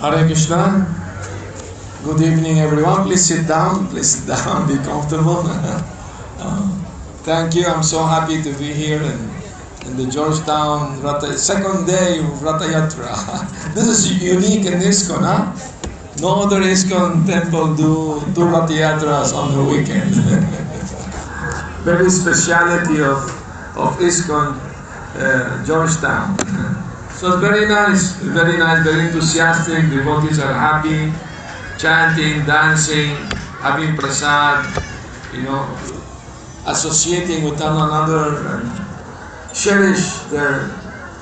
Hare Krishna. Good evening, everyone. Please sit down. Please sit down. Be comfortable. Uh, thank you. I'm so happy to be here in, in the Georgetown Ratha, second day of Ratha Yatra. this is unique in ISKCON, huh? No other ISKCON temple do two Yatras on the weekend. Very speciality of, of ISKCON uh, Georgetown. So it's very nice, very nice, very enthusiastic. Devotees are happy, chanting, dancing, having prasad, you know, associating with one another and cherish their,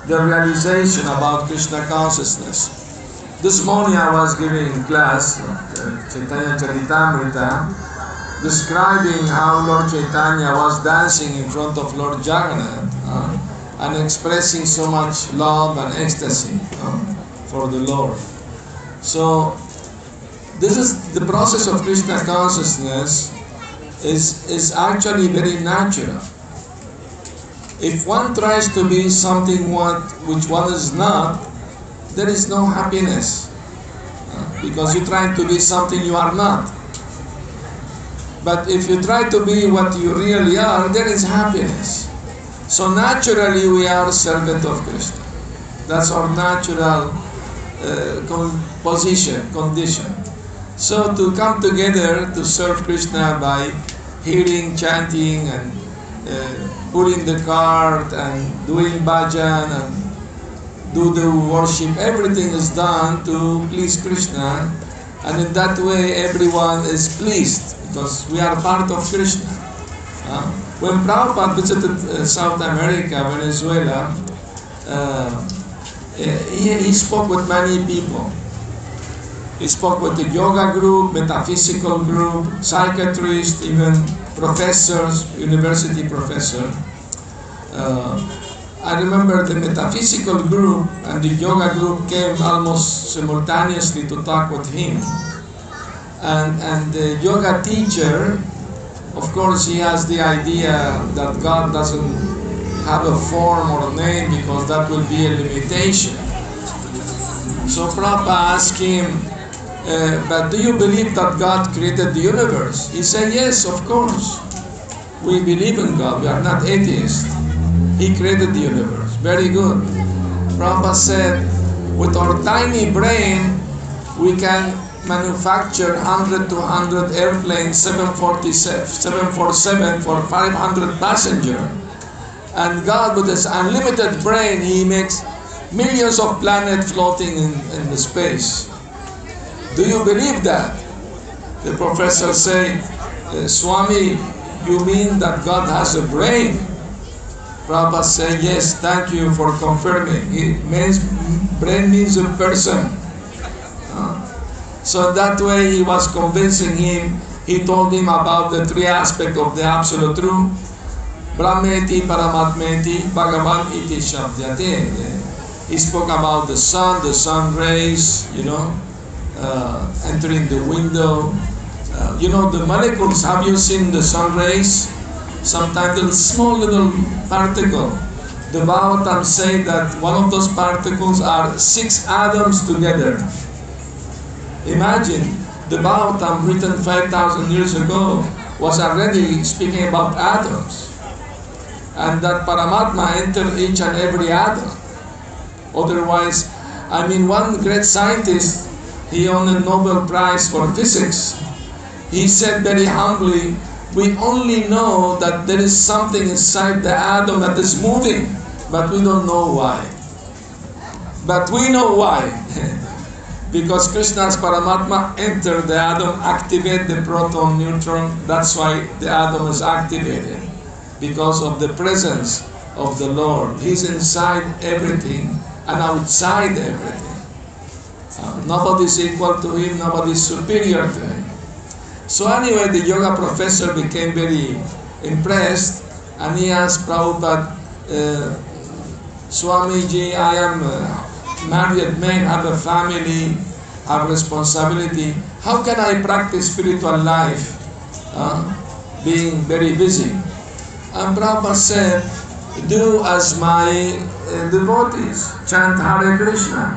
their realization about Krishna consciousness. This morning I was giving class, uh, Chaitanya Charitamrita, describing how Lord Chaitanya was dancing in front of Lord Jagannath and expressing so much love and ecstasy uh, for the Lord. So this is the process of Krishna consciousness is, is actually very natural. If one tries to be something what, which one is not, there is no happiness. Uh, because you're trying to be something you are not. But if you try to be what you really are, there is happiness. So naturally we are servant of Krishna. That's our natural uh, position, condition. So to come together to serve Krishna by hearing, chanting, and uh, pulling the cart, and doing bhajan, and do the worship, everything is done to please Krishna. And in that way, everyone is pleased because we are part of Krishna. When Prabhupada visited uh, South America, Venezuela, uh, he, he spoke with many people. He spoke with the yoga group, metaphysical group, psychiatrists, even professors, university professor. Uh, I remember the metaphysical group and the yoga group came almost simultaneously to talk with him. And, and the yoga teacher, of course, he has the idea that God doesn't have a form or a name because that will be a limitation. So Prabhupada asked him, uh, but do you believe that God created the universe? He said, yes, of course. We believe in God. We are not atheists. He created the universe. Very good. Prabhupada said, with our tiny brain, we can manufacture 100 to 100 airplanes, 747, 747 for 500 passenger. And God, with his unlimited brain, he makes millions of planets floating in, in the space. Do you believe that? The professor say, uh, Swami, you mean that God has a brain? Prabhupada said, yes, thank you for confirming. It means, brain means a person. So that way he was convincing him, he told him about the three aspects of the Absolute Truth. Brahmeti, Paramatmeti, Bhagavan iti. He spoke about the sun, the sun rays, you know, uh, entering the window. Uh, you know, the molecules, have you seen the sun rays? Sometimes a small little particle. The Bhagavatam say that one of those particles are six atoms together. Imagine, the Bhagavatam um, written 5,000 years ago was already speaking about atoms. And that Paramatma entered each and every atom. Otherwise, I mean, one great scientist, he won a Nobel Prize for physics. He said very humbly, we only know that there is something inside the atom that is moving, but we don't know why. But we know why. because Krishna's Paramatma entered the atom, activate the proton, neutron, that's why the atom is activated. Because of the presence of the Lord. He's inside everything and outside everything. Uh, nobody is equal to him, nobody is superior to him. So anyway, the yoga professor became very impressed and he asked Prabhupada, uh, Swamiji, I am a married man, I have a family, have responsibility. How can I practice spiritual life uh, being very busy? And Prabhupada said, do as my uh, devotees, chant Hare Krishna.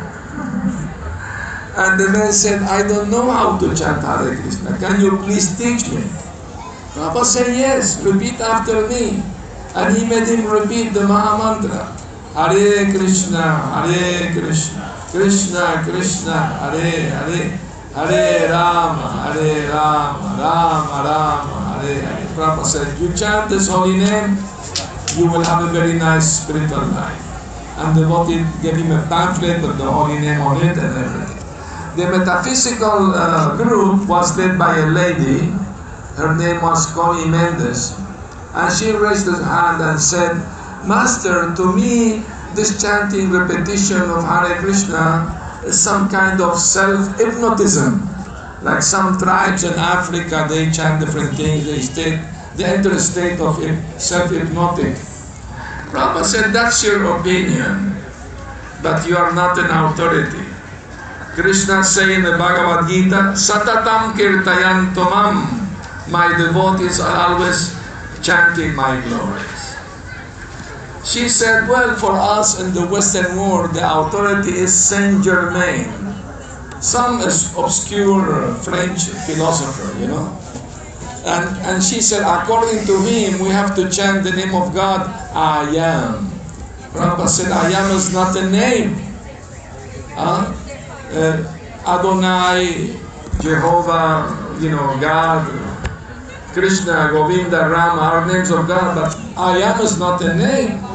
And the man said, I don't know how to chant Hare Krishna. Can you please teach me? Prabhupada said, yes, repeat after me. And he made him repeat the Maha Mantra. Hare Krishna, Hare Krishna, Krishna Krishna, Hare Hare, Hare Rama, Hare Rama, Rama Rama, Hare Hare. Prabhupada said, you chant this holy name, you will have a very nice spiritual life. And the devotee gave him a pamphlet with the holy name on it and everything. The metaphysical uh, group was led by a lady. Her name was Connie Mendes. And she raised her hand and said, Master, to me, this chanting repetition of Hare Krishna is some kind of self-hypnotism. Like some tribes in Africa, they chant different things, they they enter a state of self-hypnotic. Prabhupada said, that's your opinion, but you are not an authority. Krishna say in the Bhagavad Gita, Satatam Kirtayanto Mam. My devotees are always chanting my glories. She said, well, for us in the Western world, the authority is Saint Germain, some obscure French philosopher, you know. And, and she said, according to him, we have to chant the name of God, I am. Prabhupada said, I am is not a name. Huh? uh, Adonai, Jehovah, you know, God, Krishna, Govinda, Ram are names of God, but I am is not a name.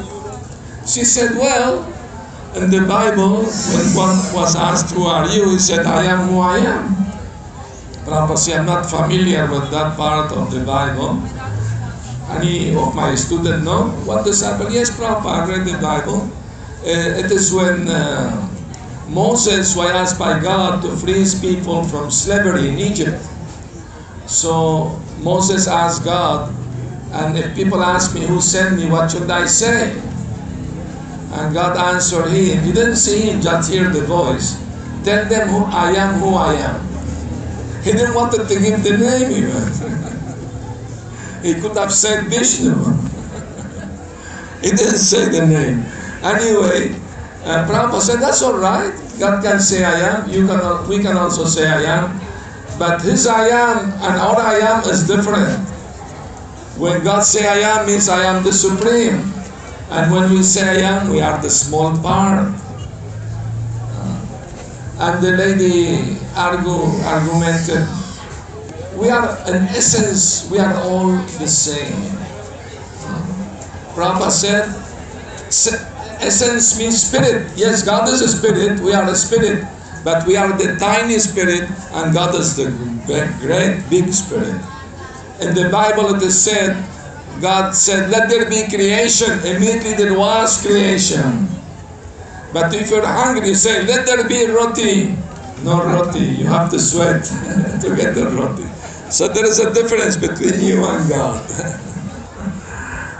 She said, well, in the Bible, when one was asked, who are you? He said, I am who I am. Prabhupada said, I'm not familiar with that part of the Bible. Any of my students know what this happened? Yes, Prabhupada, I read the Bible. Uh, it is when uh, Moses was asked by God to free his people from slavery in Egypt. So Moses asked God, and if people ask me who sent me, what should I say? And God answered him. He didn't see him, just hear the voice. Tell them who I am, who I am. He didn't want to give the name even. he could have said Vishnu. he didn't say the name. Anyway, uh, Prabhupada said, that's all right. God can say I am. You can, we can also say I am. But his I am and our I am is different. When God say I am means I am the supreme. And when we say I am, we are the small part. Uh, and the lady argue, argumented, we are, in essence, we are all the same. Uh, Prabhupada said, essence means spirit. Yes, God is a spirit, we are a spirit, but we are the tiny spirit and God is the great big spirit. In the Bible it is said, God said, let there be creation. Immediately there was creation. But if you're hungry, you say, let there be roti. No roti, you have to sweat to get the roti. So there is a difference between you and God.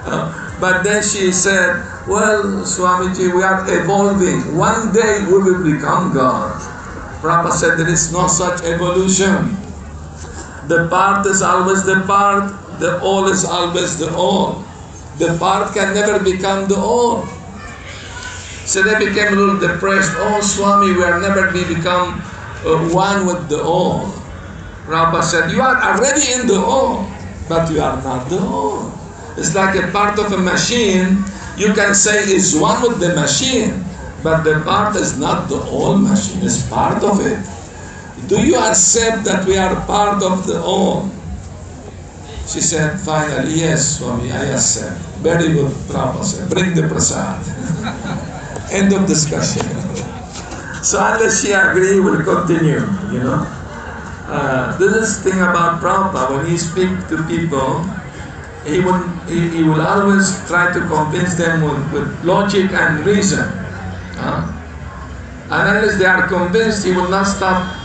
uh, but then she said, well, Swamiji, we are evolving. One day we will become God. Prabhupada said there is no such evolution. The part is always the part, the all is always the all. The part can never become the all. So they became a little depressed. Oh, Swami, we are never be become uh, one with the all. Prabhupada said, you are already in the all, but you are not the all. It's like a part of a machine. You can say it's one with the machine, but the part is not the all machine, it's part of it. Do you accept that we are part of the all? She said, finally, yes, Swami, I accept. Very good, Prabhupada bring the prasad. End of discussion. so unless she agree, we'll continue, you know. Uh, this is thing about Prabhupada, when he speak to people, he will, he, he will always try to convince them with, with logic and reason. Uh, and unless they are convinced, he will not stop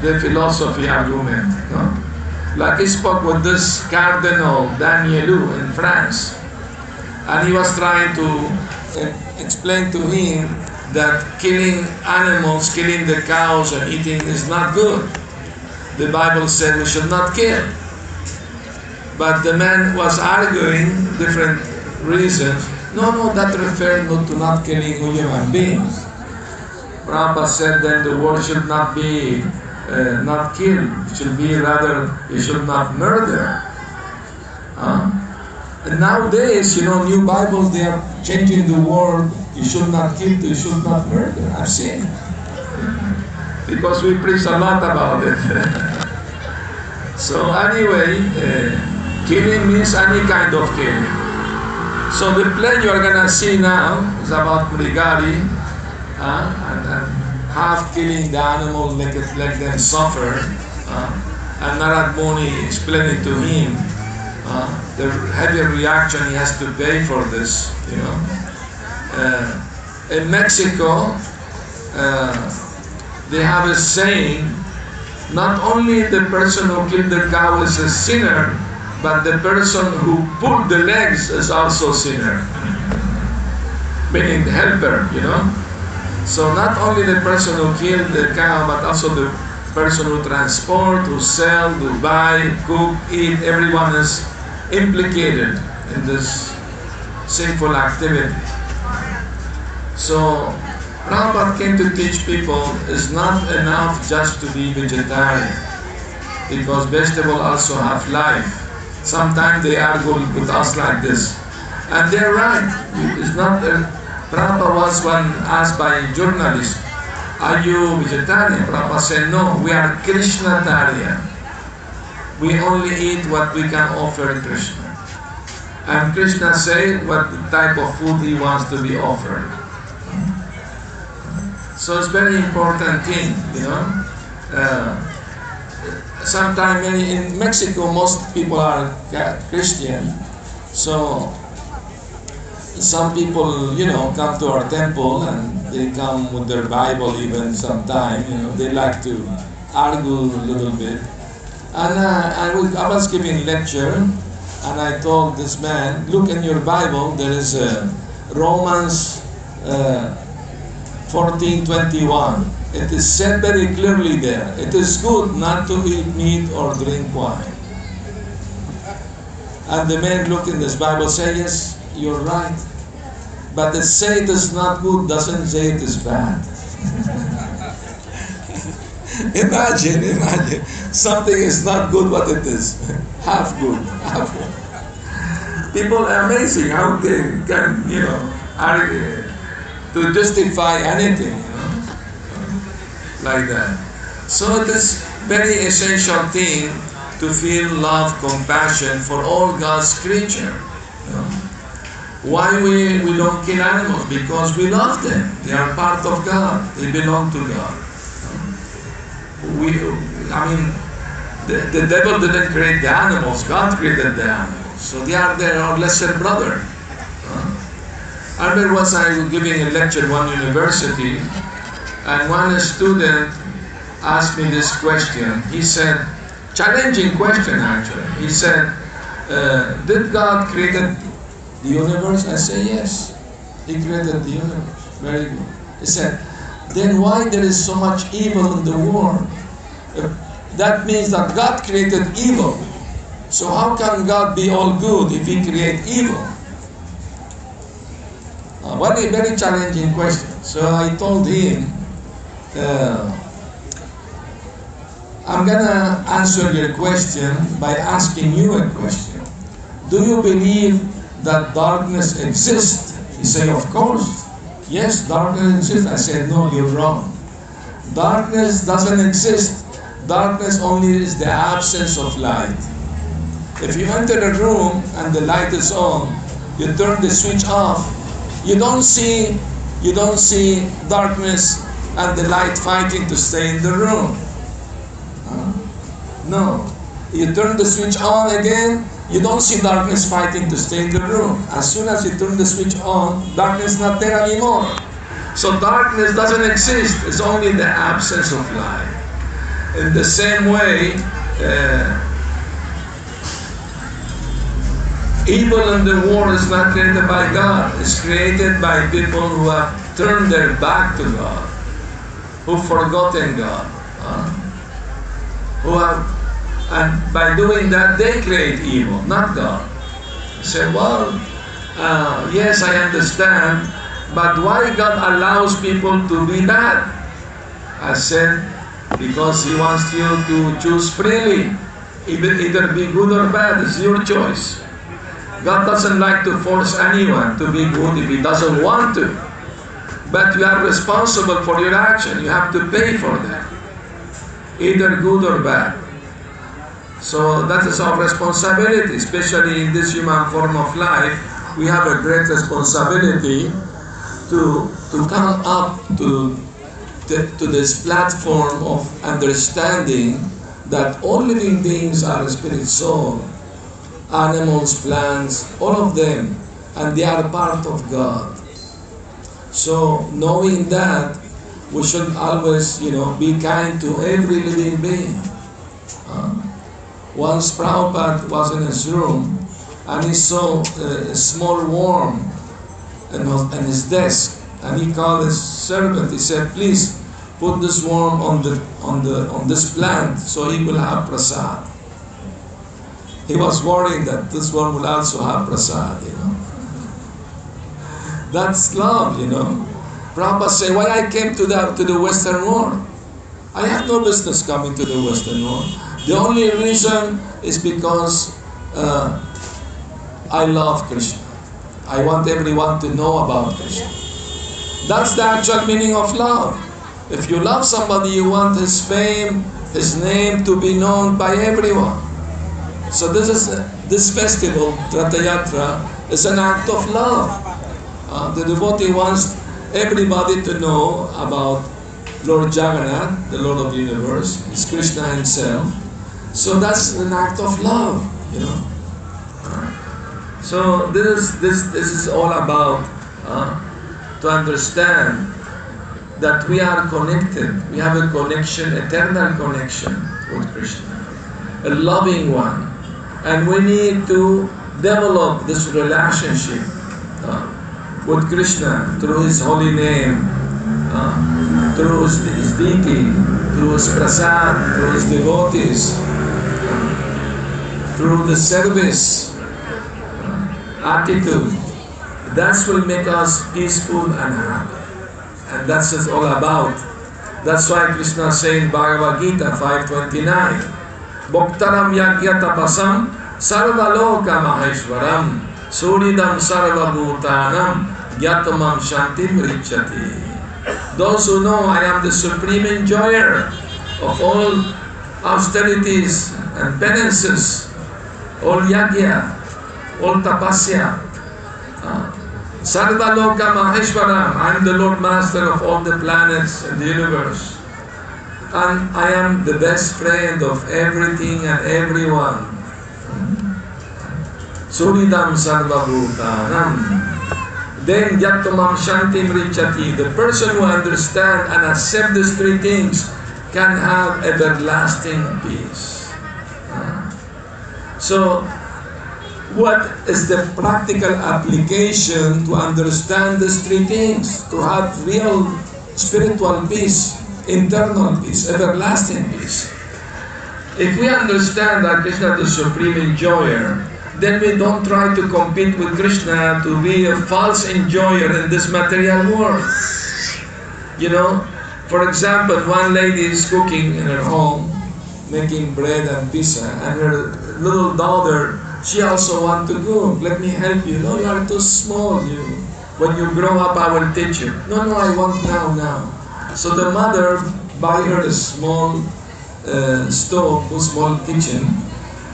the philosophy argument. No? Like he spoke with this Cardinal Danielou in France, and he was trying to uh, explain to him that killing animals, killing the cows and eating is not good. The Bible said we should not kill. But the man was arguing different reasons. No, no, that refers not to not killing human beings. Prabhupada said that the world should not be uh, not kill, should be rather, you should not murder. Uh, and nowadays, you know, new Bibles, they are changing the word, you should not kill, you should not murder. I've seen Because we preach a lot about it. so anyway, uh, killing means any kind of killing. So the play you're gonna see now is about Mrigari, uh, and, and half killing the animal, let, it, let them suffer. Uh, and Narad Muni explained to him uh, the heavy reaction he has to pay for this, you know. Uh, in Mexico, uh, they have a saying, not only the person who killed the cow is a sinner, but the person who pulled the legs is also sinner. Meaning the helper, you know. So not only the person who killed the cow, but also the person who transport, who sell, who buy, cook, eat, everyone is implicated in this sinful activity. So Prabhupada came to teach people it's not enough just to be vegetarian because vegetables also have life. Sometimes they argue with us like this. And they're right. It's not Prabhupada was when asked by journalist, are you vegetarian? Prabhupada said, no, we are Krishnatarian. We only eat what we can offer Krishna. And Krishna said what type of food he wants to be offered. So it's very important thing, you know. Uh, Sometimes in Mexico, most people are Christian. So some people, you know, come to our temple and they come with their Bible even sometime, you know, they like to argue a little bit. And uh, I, was, I was giving lecture and I told this man, look in your Bible, there is a Romans uh, 14:21. It is said very clearly there. It is good not to eat meat or drink wine. And the man looked in this Bible say, yes, you're right. But to say it is not good doesn't say it is bad. imagine, imagine. Something is not good, but it is half good. Half good. People are amazing how they can, you know, argue uh, to justify anything, you know, like that. So it is very essential thing to feel love, compassion for all God's creature. You know. Why we, we don't kill animals? Because we love them. They are part of God. They belong to God. We, I mean, the, the devil didn't create the animals. God created the animals. So they are their our lesser brother. I remember once I was giving a lecture at one university, and one student asked me this question. He said, challenging question actually. He said, uh, did God create the universe? I say yes. He created the universe. Very good. He said, then why there is so much evil in the world? That means that God created evil. So how can God be all good if He create evil? Uh, one very challenging question. So I told him, uh, I'm gonna answer your question by asking you a question. Do you believe that darkness exists? He said, of course. Yes, darkness exists. I said, no, you're wrong. Darkness doesn't exist. Darkness only is the absence of light. If you enter a room and the light is on, you turn the switch off, you don't see you don't see darkness and the light fighting to stay in the room. Huh? No. You turn the switch on again, you don't see darkness fighting to stay in the room. As soon as you turn the switch on, darkness is not there anymore. So darkness doesn't exist. It's only the absence of light. In the same way, uh, Evil in the world is not created by God. It's created by people who have turned their back to God, who've forgotten God, uh, who have, and by doing that they create evil, not God. You say, well, uh, yes, I understand, but why God allows people to be bad? I said because He wants you to choose freely. Either, either be good or bad, it's your choice. God doesn't like to force anyone to be good if He doesn't want to. But you are responsible for your action. You have to pay for that. Either good or bad. So that is our responsibility, especially in this human form of life. We have a great responsibility to, to come up to, to this platform of understanding that all living beings are a spirit soul, animals, plants, all of them, and they are part of God. So knowing that, we should always, you know, be kind to every living being. Uh, once Prabhupada was in his room and he saw a, small worm in, his desk and he called his servant. He said, please put this worm on the on the on this plant so he will have prasad. He was worried that this worm will also have prasad, you know. That's love, you know. Prabhupada said, why I came to the to the Western world? I have no business coming to the Western world. The only reason is because uh, I love Krishna. I want everyone to know about Krishna. That's the actual meaning of love. If you love somebody, you want his fame, his name to be known by everyone. So this is this festival, Ratha Yatra, is an act of love. Uh, the devotee wants everybody to know about Lord Jagannath, the Lord of the universe, is Krishna himself. So that's an act of love, you know. So this this this is all about uh, to understand that we are connected. We have a connection, eternal connection with Krishna, a loving one, and we need to develop this relationship uh, with Krishna through His holy name, uh, through his, his deity, through His prasad, through His devotees, through the service attitude. That's will make us peaceful and happy. And that's what all about. That's why Krishna said Bhagavad Gita 529, Bhaktaram yagya tapasam sarvaloka maheshwaram suridam sarvabhutanam yatamam shantim richati. Those who know I am the supreme enjoyer of all austerities and penances, all yagya, all tapasya. Uh, Sarvaloka Maheshwaram, I am the Lord Master of all the planets and the universe. And I am the best friend of everything and everyone. Suridam Sarvabhutanam. Then Yatamam Shantim Richati, the person who understands and accepts these three things can have everlasting peace. So what is the practical application to understand these three things, to have real spiritual peace, internal peace, everlasting peace. If we understand that Krishna is the supreme enjoyer, then we don't try to compete with Krishna to be a false enjoyer in this material world. You know, for example, one lady is cooking in her home, making bread and pizza, and her little daughter she also want to go. Let me help you. No, you are too small. You, when you grow up, I will teach you. No, no, I want now, now. So the mother buy her a small uh, stove, a small kitchen.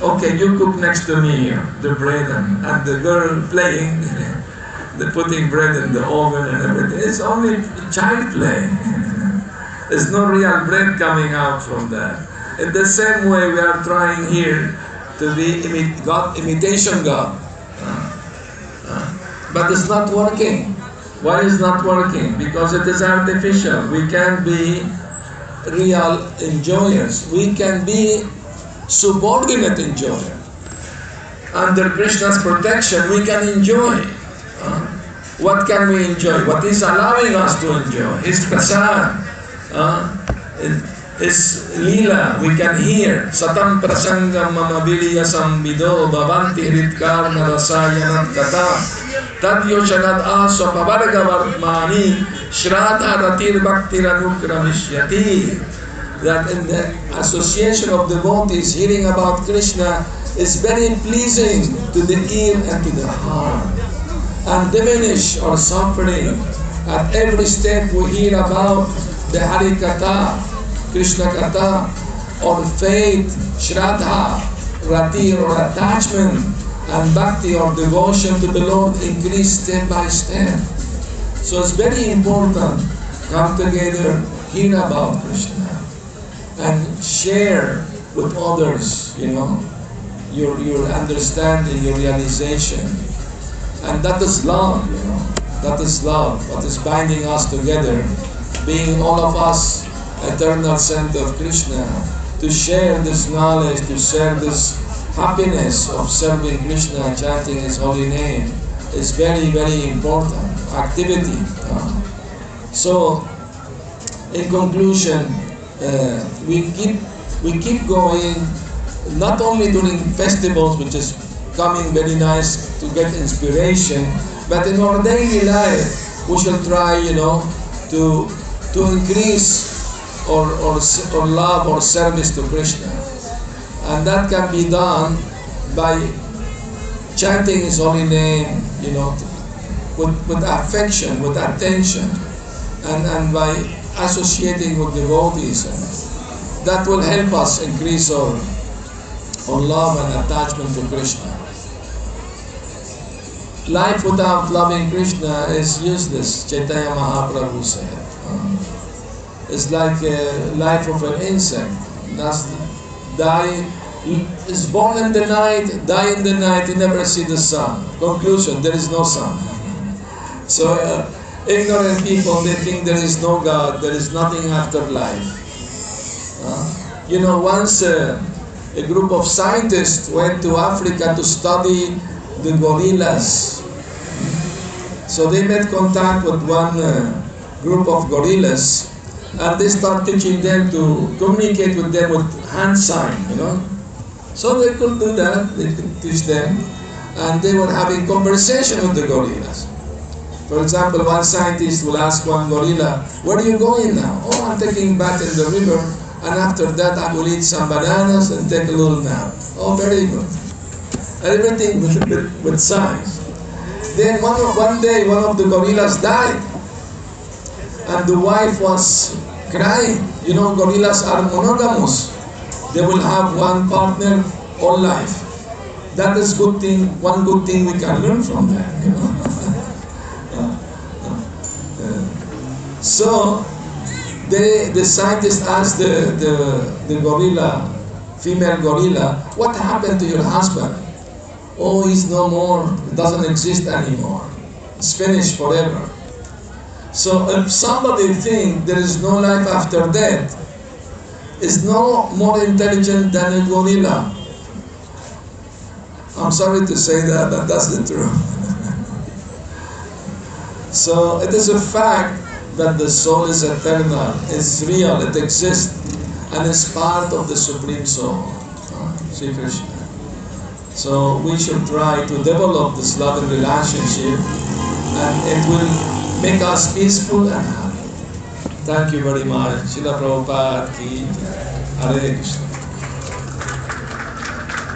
Okay, you cook next to me here, the bread, and, and the girl playing, the putting bread in the oven and everything. It's only child play. There's no real bread coming out from that. In the same way, we are trying here to be imi- God, imitation God. but it's not working. Why is not working? Because it is artificial. We can be real enjoyers. We can be subordinate enjoyer. Under Krishna's protection, we can enjoy. Uh, what can we enjoy? What is allowing us to enjoy? His prasad. Uh, is lila, we can hear. Satam prasangam mamabiliya sambido bhavanti hritkarna rasayanat kata. Tadyo shanat aso pavarga varmani Shraddha Ratir Bhakti Ranukramishyati. That in the association of devotees hearing about Krishna is very pleasing to the ear and to the heart. And diminish our suffering. At every step we hear about the Hari Katha, Krishna Katha, or faith, Shraddha, Rati or attachment, and Bhakti or devotion to the Lord increase step by step. So it's very important come together, hear about Krishna, and share with others, you know, your, your understanding, your realization. And that is love, you know. That is love, what is binding us together, being all of us eternal center of Krishna, to share this knowledge, to share this happiness of serving Krishna, chanting His holy name is very, very important activity. So, in conclusion, uh, we keep we keep going, not only during festivals, which is coming very nice to get inspiration, but in our daily life, we shall try, you know, to to increase or, or, or love or service to Krishna. And that can be done by chanting His holy name, you know, with, with affection, with attention, and, and by associating with devotees. And that will help us increase our, our love and attachment to Krishna. Life without loving Krishna is useless, Chaitanya Mahaprabhu said. It's like a life of an insect. That's die, is born in the night, die in the night, you never see the sun. Conclusion, there is no sun. So uh, ignorant people, they think there is no God, there is nothing after life. Uh, you know, once uh, a group of scientists went to Africa to study the gorillas. So they made contact with one uh, group of gorillas and they start teaching them to communicate with them with hand sign, you know. So they could do that, they could teach them, and they were having conversation with the gorillas. For example, one scientist will ask one gorilla, where are you going now? Oh, I'm taking bath in the river, and after that I will eat some bananas and take a little nap. Oh, very good. Everything with, with, with. Then one, one day, one of the gorillas died, and the wife was crying. You know, gorillas are monogamous. They will have one partner all life. That is good thing, one good thing we can learn from them, you know. so they, the scientist asked the, the, the gorilla, female gorilla, what happened to your husband? Oh, he's no more, doesn't exist anymore. It's finished forever. So if somebody thinks there is no life after death, is no more intelligent than a gorilla. I'm sorry to say that, but that's the truth. so it is a fact that the soul is eternal, it's real, it exists, and is part of the Supreme Soul, Krishna. So we should try to develop this loving relationship, and it will make us peaceful and happy. Thank you very much. Srila Prabhupada ki Hare Krishna.